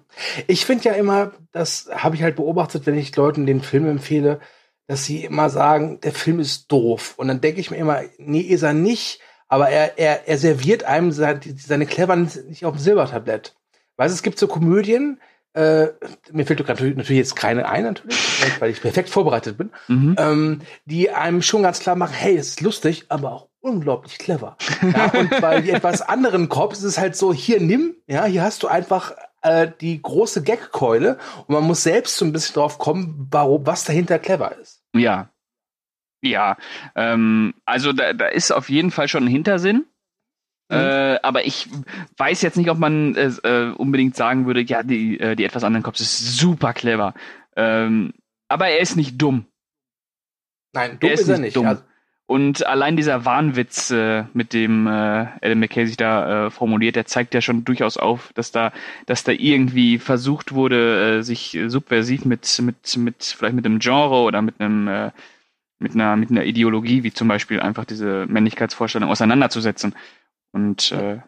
Ich finde ja immer, das habe ich halt beobachtet, wenn ich Leuten den Film empfehle, dass sie immer sagen, der Film ist doof. Und dann denke ich mir immer, nee, ist er nicht aber er, er, er serviert einem seine, seine Cleverness nicht auf dem Silbertablett. Weißt du, es gibt so Komödien, äh, mir fällt natürlich, natürlich jetzt keine ein, natürlich, <laughs> weil ich perfekt vorbereitet bin, mhm. ähm, die einem schon ganz klar machen, hey, es ist lustig, aber auch unglaublich clever. Ja, und bei <laughs> etwas anderen Cops ist es halt so, hier nimm, ja, hier hast du einfach äh, die große Gagkeule und man muss selbst so ein bisschen drauf kommen, warum, was dahinter clever ist. Ja, ja, ähm, also da, da ist auf jeden Fall schon ein Hintersinn. Mhm. Äh, aber ich weiß jetzt nicht, ob man äh, unbedingt sagen würde, ja, die, äh, die etwas anderen Cops ist super clever. Ähm, aber er ist nicht dumm. Nein, dumm er ist, ist er nicht. Dumm. Also und allein dieser Wahnwitz, äh, mit dem äh, Adam McKay sich da äh, formuliert, der zeigt ja schon durchaus auf, dass da, dass da irgendwie versucht wurde, äh, sich subversiv mit, mit, mit, vielleicht mit einem Genre oder mit einem äh, mit einer, mit einer Ideologie, wie zum Beispiel einfach diese Männlichkeitsvorstellung auseinanderzusetzen. Und äh,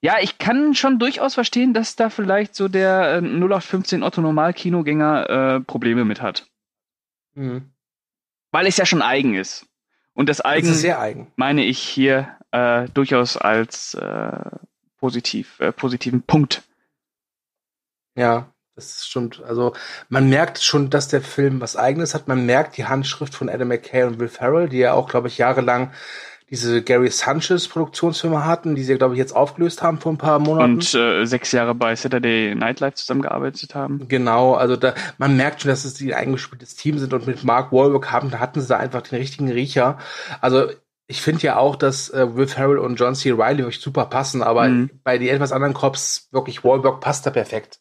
ja, ich kann schon durchaus verstehen, dass da vielleicht so der äh, 0815 Otto Normal-Kinogänger äh, Probleme mit hat. Mhm. Weil es ja schon eigen ist. Und das Eigen, das sehr eigen. meine ich hier äh, durchaus als äh, positiv, äh, positiven Punkt. Ja, das stimmt. Also man merkt schon, dass der Film was Eigenes hat. Man merkt die Handschrift von Adam McKay und Will Ferrell, die ja auch, glaube ich, jahrelang diese Gary Sanchez Produktionsfirma hatten, die sie, glaube ich, jetzt aufgelöst haben vor ein paar Monaten. Und äh, sechs Jahre bei Saturday Night Live zusammengearbeitet haben. Genau, also da, man merkt schon, dass es die eingespieltes Team sind und mit Mark Wahlberg haben, da hatten sie da einfach den richtigen Riecher. Also ich finde ja auch, dass äh, Will Ferrell und John C. Reilly wirklich super passen, aber mhm. bei den etwas anderen Cops wirklich Wahlberg passt da perfekt.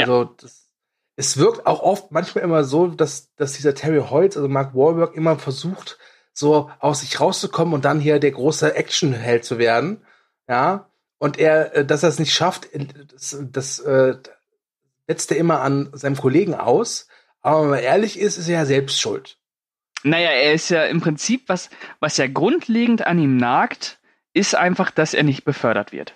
Ja. Also das, es wirkt auch oft manchmal immer so, dass, dass dieser Terry Holtz, also Mark Wahlberg, immer versucht, so aus sich rauszukommen und dann hier der große Actionheld zu werden. Ja. Und er, äh, dass er es nicht schafft, das, das äh, setzt er immer an seinem Kollegen aus. Aber wenn man ehrlich ist, ist er ja selbst schuld. Naja, er ist ja im Prinzip, was, was ja grundlegend an ihm nagt, ist einfach, dass er nicht befördert wird.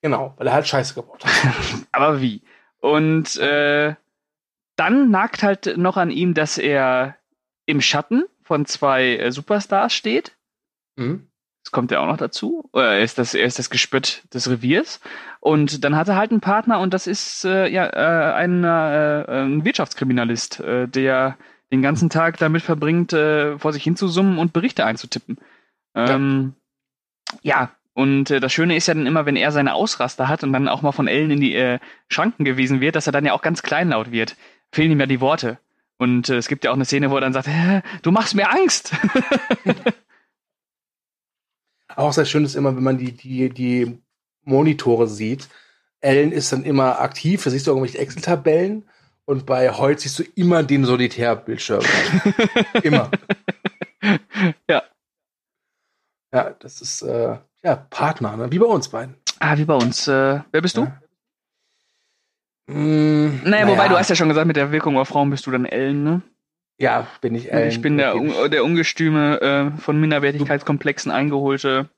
Genau, weil er halt Scheiße gebaut hat. <laughs> Aber wie? Und äh, dann nagt halt noch an ihm, dass er im Schatten von zwei äh, Superstars steht. Mhm. Das kommt ja auch noch dazu. Er ist das, er ist das Gespött des Reviers. Und dann hat er halt einen Partner und das ist äh, ja äh, ein, äh, ein Wirtschaftskriminalist, äh, der den ganzen Tag damit verbringt, äh, vor sich hinzusummen und Berichte einzutippen. Ähm, ja. ja, und äh, das Schöne ist ja dann immer, wenn er seine Ausraster hat und dann auch mal von Ellen in die äh, Schranken gewiesen wird, dass er dann ja auch ganz kleinlaut wird. Fehlen ihm ja die Worte. Und äh, es gibt ja auch eine Szene, wo er dann sagt, du machst mir Angst. <laughs> auch sehr schön ist immer, wenn man die, die, die Monitore sieht. Ellen ist dann immer aktiv, da siehst du irgendwelche Excel-Tabellen und bei Holz siehst du immer den Solitärbildschirm. <laughs> immer. Ja. Ja, das ist, äh, ja, Partner, ne? wie bei uns beiden. Ah, wie bei uns. Äh, wer bist du? Ja. Mmh, naja, naja, wobei du hast ja schon gesagt, mit der Wirkung auf Frauen bist du dann Ellen, ne? Ja, bin ich. Äh, ich bin der, der ungestüme, äh, von Minderwertigkeitskomplexen eingeholte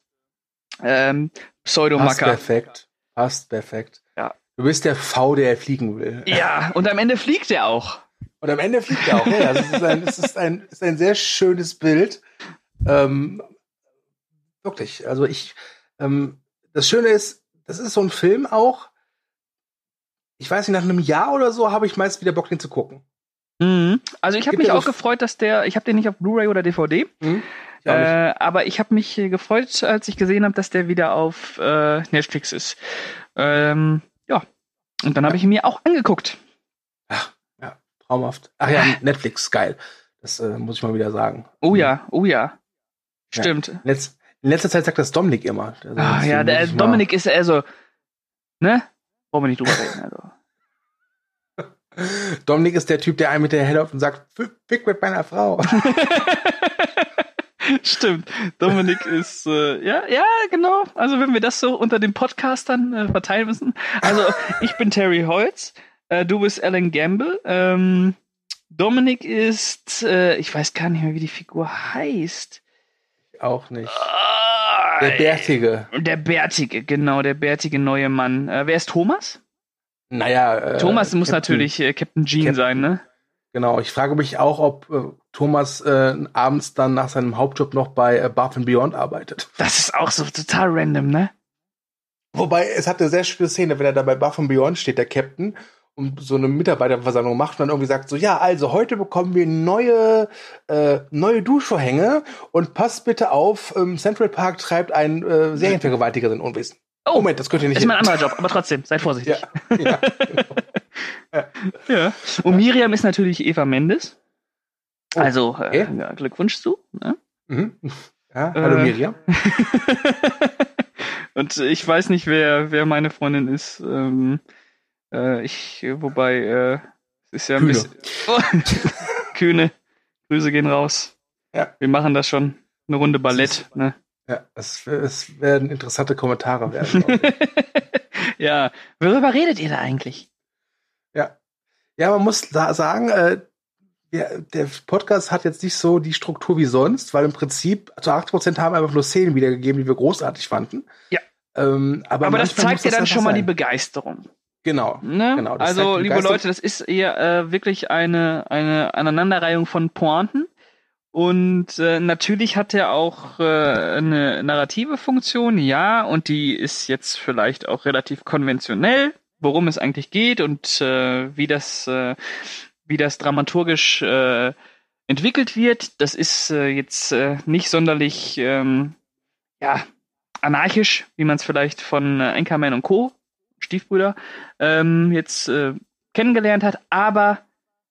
ähm, Pseudomacker. Passt perfekt. Passt perfekt. Ja. Du bist der V, der fliegen will. Ja, und am Ende fliegt er auch. Und am Ende fliegt er auch. Ja, das ist ein, ist ein, ist ein sehr schönes Bild. Ähm, wirklich. Also ich, ähm, das Schöne ist, das ist so ein Film auch. Ich weiß nicht, nach einem Jahr oder so habe ich meist wieder Bock, den zu gucken. Mhm. Also ich habe mich auch gefreut, dass der, ich habe den nicht auf Blu-ray oder DVD, mhm. äh, aber ich habe mich gefreut, als ich gesehen habe, dass der wieder auf äh, Netflix ist. Ähm, ja, und dann habe ich ihn mir auch angeguckt. Ach, ja, traumhaft. Ach ja, Netflix, geil. Das äh, muss ich mal wieder sagen. Oh ja, oh ja. Stimmt. Ja. Letz, in letzter Zeit sagt das Dominik immer. Also, ah, ja, der Dominik ist also, ne? Wollen wir nicht drüber reden, also. <laughs> Dominik ist der Typ, der einen mit der Helle auf und sagt, fick mit meiner Frau. <laughs> Stimmt. Dominik ist, äh, ja, ja, genau. Also wenn wir das so unter den Podcastern äh, verteilen müssen. Also <laughs> ich bin Terry Holz, äh, du bist Alan Gamble. Ähm, Dominik ist, äh, ich weiß gar nicht mehr, wie die Figur heißt. Auch nicht. Ah, der Bärtige. Der Bärtige, genau, der bärtige neue Mann. Äh, wer ist Thomas? Naja. Äh, Thomas muss Captain, natürlich äh, Captain Jean Captain, sein, ne? Genau, ich frage mich auch, ob äh, Thomas äh, abends dann nach seinem Hauptjob noch bei äh, Bath Beyond arbeitet. Das ist auch so total random, ne? Wobei, es hat eine sehr schöne Szene, wenn er da bei Bath Beyond steht, der Captain, und so eine Mitarbeiterversammlung macht und dann irgendwie sagt so, ja, also heute bekommen wir neue, äh, neue Duschvorhänge und passt bitte auf, ähm, Central Park treibt ein äh, Serienvergewaltiger in Unwissen. Oh, Moment, das könnt ihr nicht. Ist mein anderer Job, aber trotzdem, seid vorsichtig. Ja, ja, genau. ja. <laughs> ja. Und Miriam ist natürlich Eva Mendes. Oh, also äh, ja, Glückwunsch zu. Ne? Mhm. Ja, hallo äh, Miriam. <laughs> Und ich weiß nicht, wer, wer meine Freundin ist. Ähm, äh, ich, wobei, äh, es ist ja ein Kühne. bisschen. <laughs> Kühne. Grüße gehen raus. Ja. Wir machen das schon. Eine Runde Ballett, ne? Ja, es, es werden interessante Kommentare werden. <laughs> ja, worüber redet ihr da eigentlich? Ja, ja, man muss da sagen, äh, der, der Podcast hat jetzt nicht so die Struktur wie sonst, weil im Prinzip zu 80 Prozent haben einfach nur Szenen wiedergegeben, die wir großartig fanden. Ja. Ähm, aber, aber das zeigt dir dann schon mal die Begeisterung. Genau. Ne? genau also, liebe Leute, das ist eher äh, wirklich eine, eine Aneinanderreihung von Pointen. Und äh, natürlich hat er auch äh, eine narrative Funktion, ja, und die ist jetzt vielleicht auch relativ konventionell, worum es eigentlich geht und äh, wie das, äh, wie das dramaturgisch äh, entwickelt wird. Das ist äh, jetzt äh, nicht sonderlich, ähm, ja, anarchisch, wie man es vielleicht von äh, Anchorman und Co. Stiefbrüder ähm, jetzt äh, kennengelernt hat, aber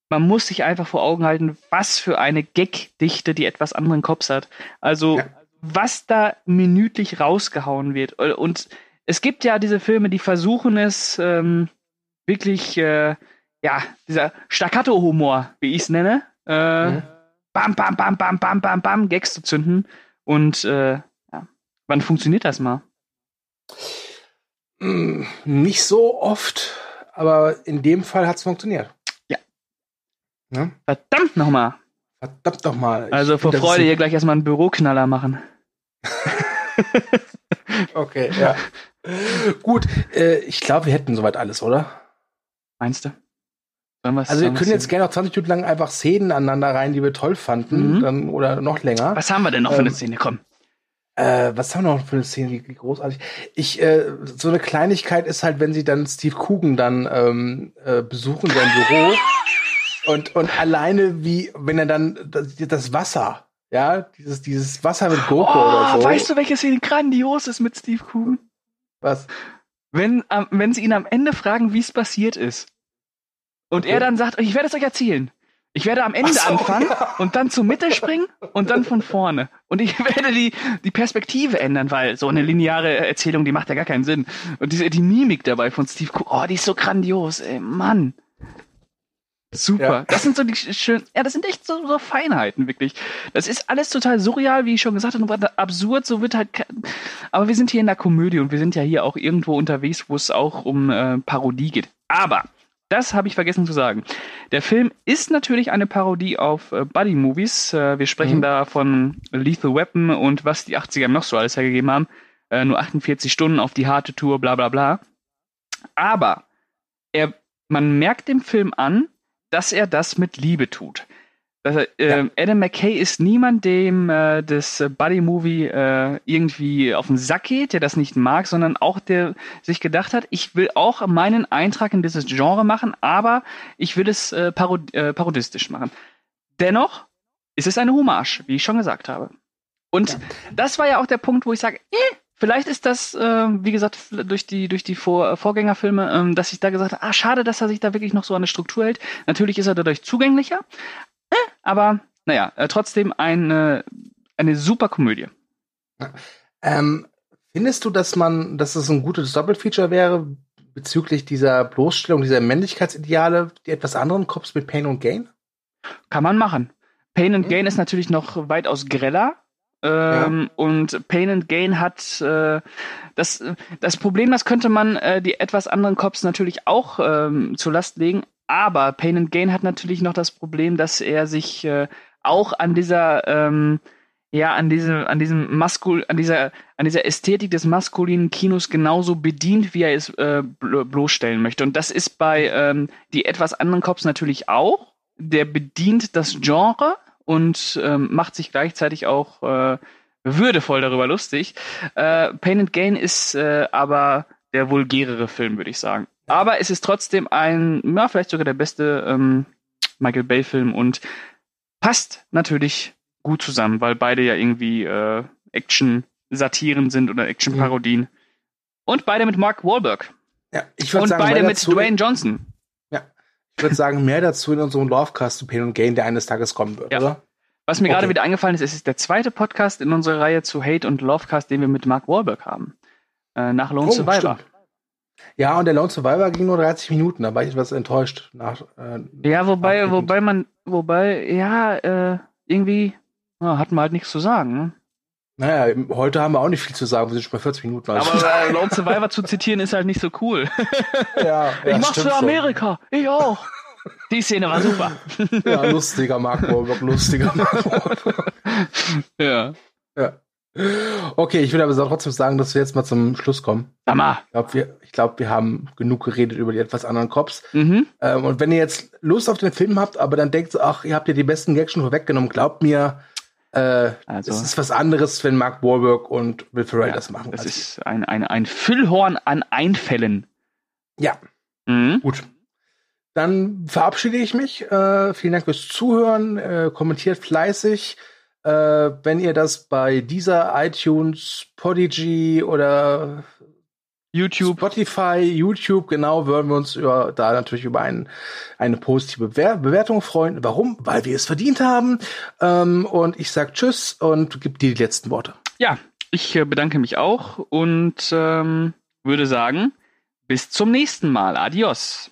man muss sich einfach vor Augen halten, was für eine Gagdichte die etwas anderen Cops hat. Also, ja. was da minütlich rausgehauen wird. Und es gibt ja diese Filme, die versuchen es ähm, wirklich, äh, ja, dieser Staccato-Humor, wie ich es nenne, äh, mhm. bam, bam, bam, bam, bam, bam, bam, Gags zu zünden. Und äh, ja, wann funktioniert das mal? Hm, nicht so oft, aber in dem Fall hat es funktioniert. Ne? Verdammt nochmal. Verdammt nochmal. Also vor Freude hier gleich erstmal einen Büroknaller machen. <laughs> okay, ja. Gut, äh, ich glaube, wir hätten soweit alles, oder? Meinst du? also wir können jetzt gerne noch 20 Minuten lang einfach Szenen aneinander rein, die wir toll fanden, mhm. dann, oder noch länger. Was haben wir denn noch für eine ähm, Szene? Komm. Äh, was haben wir noch für eine Szene, wie großartig? Ich, äh, so eine Kleinigkeit ist halt, wenn sie dann Steve Coogan dann ähm, äh, besuchen, sein Büro. Und, und alleine wie, wenn er dann das, das Wasser, ja, dieses, dieses Wasser mit Gurke oh, oder so. Weißt du, welche Szene grandios ist mit Steve Coogan? Was? Wenn, ähm, wenn sie ihn am Ende fragen, wie es passiert ist. Und okay. er dann sagt, ich werde es euch erzählen. Ich werde am Ende so, anfangen ja. und dann zur Mitte springen und dann von vorne. Und ich <laughs> werde die, die Perspektive ändern, weil so eine lineare Erzählung, die macht ja gar keinen Sinn. Und diese, die Mimik dabei von Steve Coogan, oh, die ist so grandios, ey, Mann. Super. Ja. Das sind so die schönen, ja, das sind echt so, so, Feinheiten, wirklich. Das ist alles total surreal, wie ich schon gesagt habe, absurd, so wird halt, aber wir sind hier in der Komödie und wir sind ja hier auch irgendwo unterwegs, wo es auch um äh, Parodie geht. Aber das habe ich vergessen zu sagen. Der Film ist natürlich eine Parodie auf äh, Buddy-Movies. Äh, wir sprechen mhm. da von Lethal Weapon und was die 80er noch so alles hergegeben haben. Äh, nur 48 Stunden auf die harte Tour, bla bla bla. Aber er, man merkt dem Film an, dass er das mit Liebe tut. Also, äh, ja. Adam McKay ist niemand, dem äh, das Buddy-Movie äh, irgendwie auf den Sack geht, der das nicht mag, sondern auch der sich gedacht hat, ich will auch meinen Eintrag in dieses Genre machen, aber ich will es äh, parod äh, parodistisch machen. Dennoch ist es eine Hommage, wie ich schon gesagt habe. Und ja. das war ja auch der Punkt, wo ich sage, eh, Vielleicht ist das, äh, wie gesagt, durch die, durch die Vor Vorgängerfilme, ähm, dass ich da gesagt habe, ah, schade, dass er sich da wirklich noch so an eine Struktur hält. Natürlich ist er dadurch zugänglicher, äh, aber naja, äh, trotzdem eine, eine super Komödie. Ähm, findest du, dass man, dass es ein gutes Doppelfeature wäre bezüglich dieser Bloßstellung, dieser Männlichkeitsideale, die etwas anderen Cops mit Pain und Gain? Kann man machen. Pain and Gain ist natürlich noch weitaus greller. Ähm, ja. Und Pain and Gain hat äh, das, das Problem, das könnte man äh, die etwas anderen Cops natürlich auch ähm, zur Last legen, aber Pain and Gain hat natürlich noch das Problem, dass er sich äh, auch an dieser ähm, ja an diesem an diesem Maskul an dieser an dieser Ästhetik des maskulinen Kinos genauso bedient, wie er es äh, bloßstellen möchte. Und das ist bei ähm, die etwas anderen Cops natürlich auch. Der bedient das Genre und ähm, macht sich gleichzeitig auch äh, würdevoll darüber lustig. Äh, Pain and Gain ist äh, aber der vulgärere Film, würde ich sagen. Aber es ist trotzdem ein, ja, vielleicht sogar der beste ähm, Michael Bay-Film und passt natürlich gut zusammen, weil beide ja irgendwie äh, Action-Satiren sind oder Action-Parodien. Mhm. Und beide mit Mark Wahlberg. Ja, ich würde sagen, beide mit Dwayne Johnson. Ja, ich würde sagen, mehr dazu in unserem Lovecast zu Pain und Gain, der eines Tages kommen wird, ja. oder? Was mir okay. gerade wieder eingefallen ist, es ist der zweite Podcast in unserer Reihe zu Hate und Lovecast, den wir mit Mark Wahlberg haben. Äh, nach Lone oh, Survivor. Stimmt. Ja, und der Lone Survivor ging nur 30 Minuten, da war ich etwas enttäuscht. Nach, äh, ja, wobei, wobei man, wobei, ja, äh, irgendwie ja, hatten wir halt nichts zu sagen. Ne? Naja, heute haben wir auch nicht viel zu sagen, wir sind schon bei 40 Minuten. Also. Aber äh, <laughs> Lone Survivor zu zitieren ist halt nicht so cool. ja, ja <laughs> ich mach's für Amerika, schon. ich auch. <laughs> Die Szene war super. ja, lustiger Mark Wahlberg, lustiger Mark Wahlberg. ja. Ja. Okay, ich würde aber trotzdem sagen, dass wir jetzt mal zum Schluss kommen. Hammer. Ich glaube, wir, glaub, wir haben genug geredet über die etwas anderen Cops. Mhm. Ähm, und wenn ihr jetzt Lust auf den Film habt, aber dann denkt, ach, ihr habt ja die besten Gags schon vorweggenommen, glaubt mir, äh, also, es ist was anderes, wenn Mark Wahlberg und Will Ferrell ja, das machen. Das ist ein, ein, ein Füllhorn an Einfällen. Ja. Mhm. Gut. Dann verabschiede ich mich. Äh, vielen Dank fürs Zuhören. Äh, kommentiert fleißig. Äh, wenn ihr das bei dieser iTunes, Podigy oder YouTube, Spotify, YouTube, genau, würden wir uns über, da natürlich über ein, eine positive Bewer Bewertung freuen. Warum? Weil wir es verdient haben. Ähm, und ich sag Tschüss und gebe dir die letzten Worte. Ja, ich äh, bedanke mich auch und ähm, würde sagen, bis zum nächsten Mal. Adios.